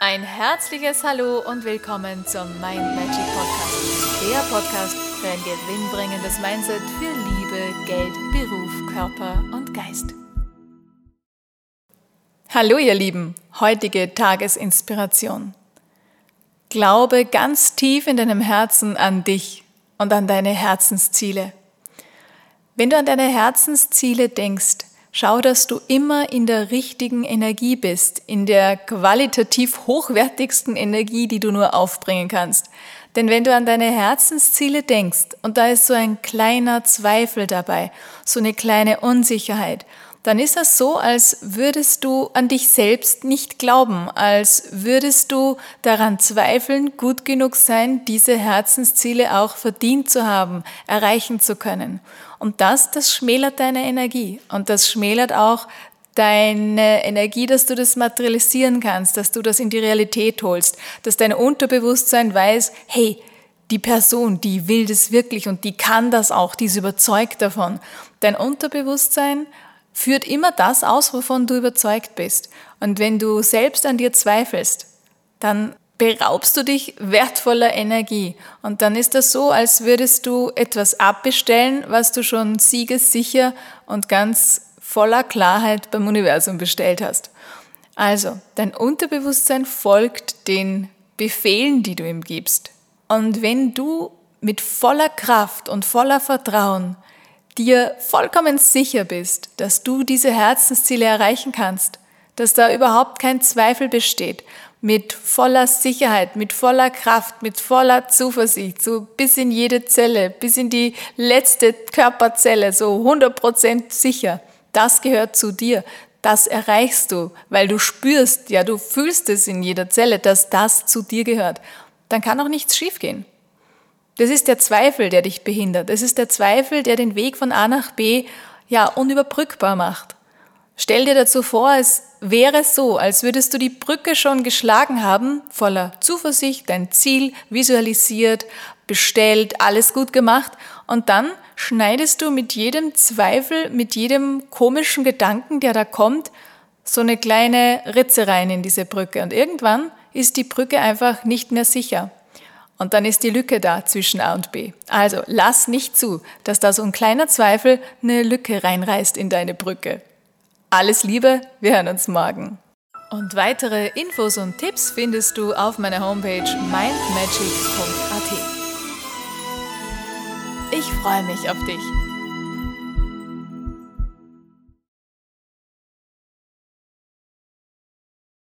Ein herzliches Hallo und willkommen zum Mind Magic Podcast. Der Podcast für ein gewinnbringendes Mindset für Liebe, Geld, Beruf, Körper und Geist. Hallo ihr Lieben, heutige Tagesinspiration. Glaube ganz tief in deinem Herzen an dich und an deine Herzensziele. Wenn du an deine Herzensziele denkst, Schau, dass du immer in der richtigen Energie bist, in der qualitativ hochwertigsten Energie, die du nur aufbringen kannst. Denn wenn du an deine Herzensziele denkst und da ist so ein kleiner Zweifel dabei, so eine kleine Unsicherheit, dann ist das so, als würdest du an dich selbst nicht glauben, als würdest du daran zweifeln, gut genug sein, diese Herzensziele auch verdient zu haben, erreichen zu können. Und das, das schmälert deine Energie und das schmälert auch deine Energie, dass du das materialisieren kannst, dass du das in die Realität holst, dass dein Unterbewusstsein weiß, hey, die Person, die will das wirklich und die kann das auch, die ist überzeugt davon. Dein Unterbewusstsein führt immer das aus, wovon du überzeugt bist. Und wenn du selbst an dir zweifelst, dann beraubst du dich wertvoller Energie. Und dann ist das so, als würdest du etwas abbestellen, was du schon siegessicher und ganz voller Klarheit beim Universum bestellt hast. Also, dein Unterbewusstsein folgt den Befehlen, die du ihm gibst. Und wenn du mit voller Kraft und voller Vertrauen dir vollkommen sicher bist, dass du diese Herzensziele erreichen kannst, dass da überhaupt kein Zweifel besteht mit voller Sicherheit, mit voller Kraft, mit voller Zuversicht, so bis in jede Zelle, bis in die letzte Körperzelle, so 100% sicher. Das gehört zu dir. Das erreichst du, weil du spürst, ja, du fühlst es in jeder Zelle, dass das zu dir gehört. Dann kann auch nichts schiefgehen. Das ist der Zweifel, der dich behindert. Das ist der Zweifel, der den Weg von A nach B ja unüberbrückbar macht. Stell dir dazu vor, es wäre so, als würdest du die Brücke schon geschlagen haben, voller Zuversicht, dein Ziel visualisiert, bestellt, alles gut gemacht und dann schneidest du mit jedem Zweifel, mit jedem komischen Gedanken, der da kommt, so eine kleine Ritze rein in diese Brücke und irgendwann ist die Brücke einfach nicht mehr sicher. Und dann ist die Lücke da zwischen A und B. Also lass nicht zu, dass da so ein kleiner Zweifel eine Lücke reinreißt in deine Brücke. Alles Liebe, wir hören uns morgen. Und weitere Infos und Tipps findest du auf meiner Homepage mindmagic.at. Ich freue mich auf dich.